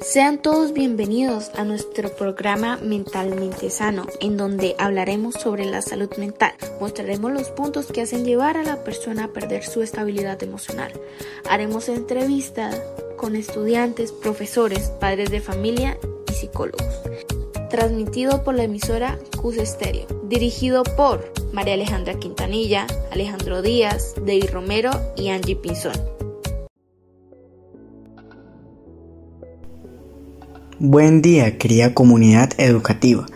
Sean todos bienvenidos a nuestro programa Mentalmente Sano, en donde hablaremos sobre la salud mental. Mostraremos los puntos que hacen llevar a la persona a perder su estabilidad emocional. Haremos entrevistas con estudiantes, profesores, padres de familia y psicólogos. Transmitido por la emisora CUS Estéreo. Dirigido por María Alejandra Quintanilla, Alejandro Díaz, David Romero y Angie Pinzón. Buen día, querida comunidad educativa.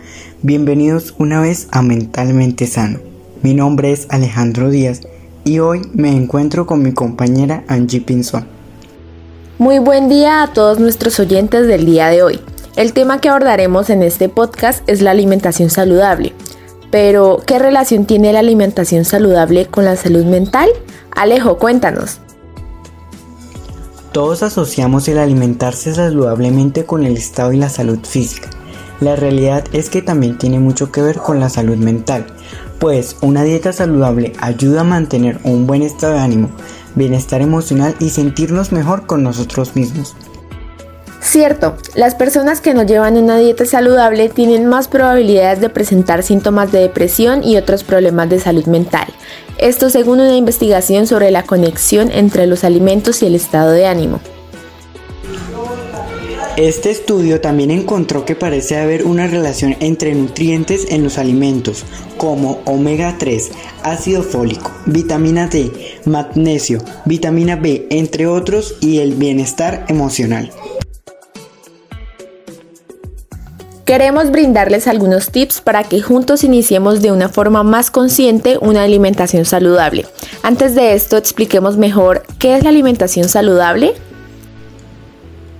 Bienvenidos una vez a Mentalmente Sano. Mi nombre es Alejandro Díaz y hoy me encuentro con mi compañera Angie Pinzón. Muy buen día a todos nuestros oyentes del día de hoy. El tema que abordaremos en este podcast es la alimentación saludable. Pero, ¿qué relación tiene la alimentación saludable con la salud mental? Alejo, cuéntanos. Todos asociamos el alimentarse saludablemente con el estado y la salud física. La realidad es que también tiene mucho que ver con la salud mental, pues una dieta saludable ayuda a mantener un buen estado de ánimo, bienestar emocional y sentirnos mejor con nosotros mismos. Cierto, las personas que no llevan una dieta saludable tienen más probabilidades de presentar síntomas de depresión y otros problemas de salud mental. Esto según una investigación sobre la conexión entre los alimentos y el estado de ánimo. Este estudio también encontró que parece haber una relación entre nutrientes en los alimentos, como omega 3, ácido fólico, vitamina D, magnesio, vitamina B, entre otros, y el bienestar emocional. Queremos brindarles algunos tips para que juntos iniciemos de una forma más consciente una alimentación saludable. Antes de esto, expliquemos mejor qué es la alimentación saludable.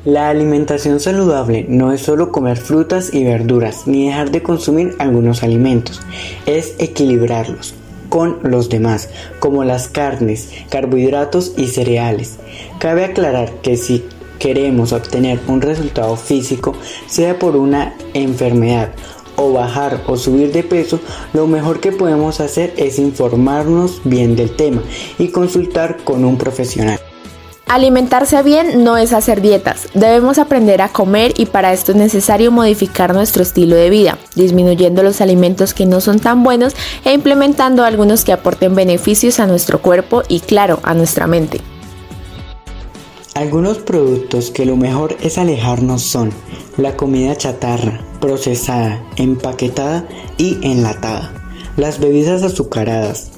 La alimentación saludable no es solo comer frutas y verduras ni dejar de consumir algunos alimentos, es equilibrarlos con los demás, como las carnes, carbohidratos y cereales. Cabe aclarar que si queremos obtener un resultado físico, sea por una enfermedad o bajar o subir de peso, lo mejor que podemos hacer es informarnos bien del tema y consultar con un profesional. Alimentarse bien no es hacer dietas, debemos aprender a comer y para esto es necesario modificar nuestro estilo de vida, disminuyendo los alimentos que no son tan buenos e implementando algunos que aporten beneficios a nuestro cuerpo y claro, a nuestra mente. Algunos productos que lo mejor es alejarnos son la comida chatarra, procesada, empaquetada y enlatada, las bebidas azucaradas,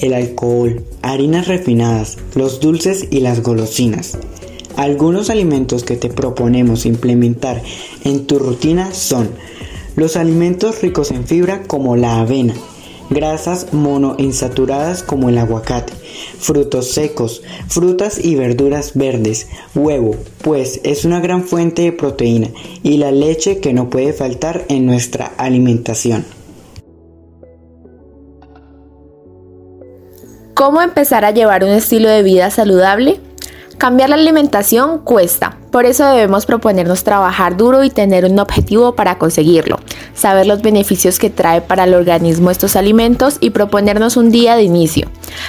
el alcohol, harinas refinadas, los dulces y las golosinas. Algunos alimentos que te proponemos implementar en tu rutina son los alimentos ricos en fibra como la avena, grasas monoinsaturadas como el aguacate, frutos secos, frutas y verduras verdes, huevo, pues es una gran fuente de proteína, y la leche que no puede faltar en nuestra alimentación. ¿Cómo empezar a llevar un estilo de vida saludable? Cambiar la alimentación cuesta, por eso debemos proponernos trabajar duro y tener un objetivo para conseguirlo, saber los beneficios que trae para el organismo estos alimentos y proponernos un día de inicio,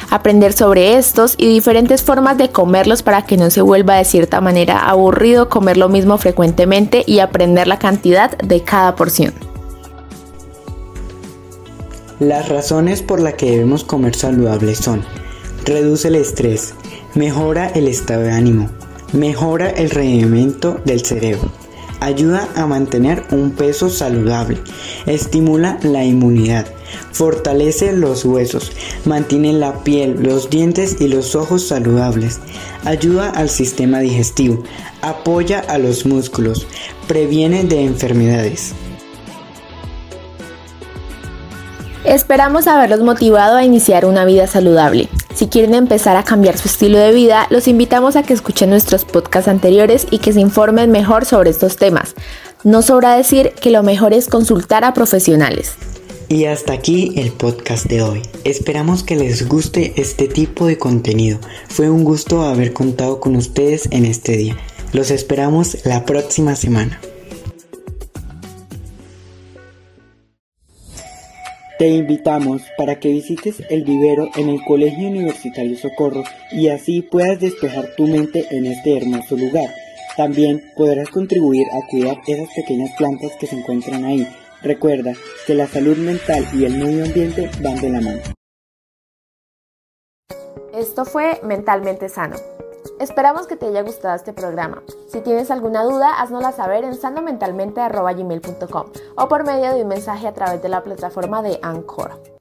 aprender sobre estos y diferentes formas de comerlos para que no se vuelva de cierta manera aburrido comer lo mismo frecuentemente y aprender la cantidad de cada porción. Las razones por las que debemos comer saludable son reduce el estrés, Mejora el estado de ánimo. Mejora el rendimiento del cerebro. Ayuda a mantener un peso saludable. Estimula la inmunidad. Fortalece los huesos. Mantiene la piel, los dientes y los ojos saludables. Ayuda al sistema digestivo. Apoya a los músculos. Previene de enfermedades. Esperamos haberlos motivado a iniciar una vida saludable. Si quieren empezar a cambiar su estilo de vida, los invitamos a que escuchen nuestros podcasts anteriores y que se informen mejor sobre estos temas. No sobra decir que lo mejor es consultar a profesionales. Y hasta aquí el podcast de hoy. Esperamos que les guste este tipo de contenido. Fue un gusto haber contado con ustedes en este día. Los esperamos la próxima semana. Te invitamos para que visites el vivero en el Colegio Universitario Socorro y así puedas despejar tu mente en este hermoso lugar. También podrás contribuir a cuidar esas pequeñas plantas que se encuentran ahí. Recuerda que la salud mental y el medio ambiente van de la mano. Esto fue Mentalmente Sano. Esperamos que te haya gustado este programa. Si tienes alguna duda, haznosla saber en sanomentalmente.gmail.com o por medio de un mensaje a través de la plataforma de Anchor.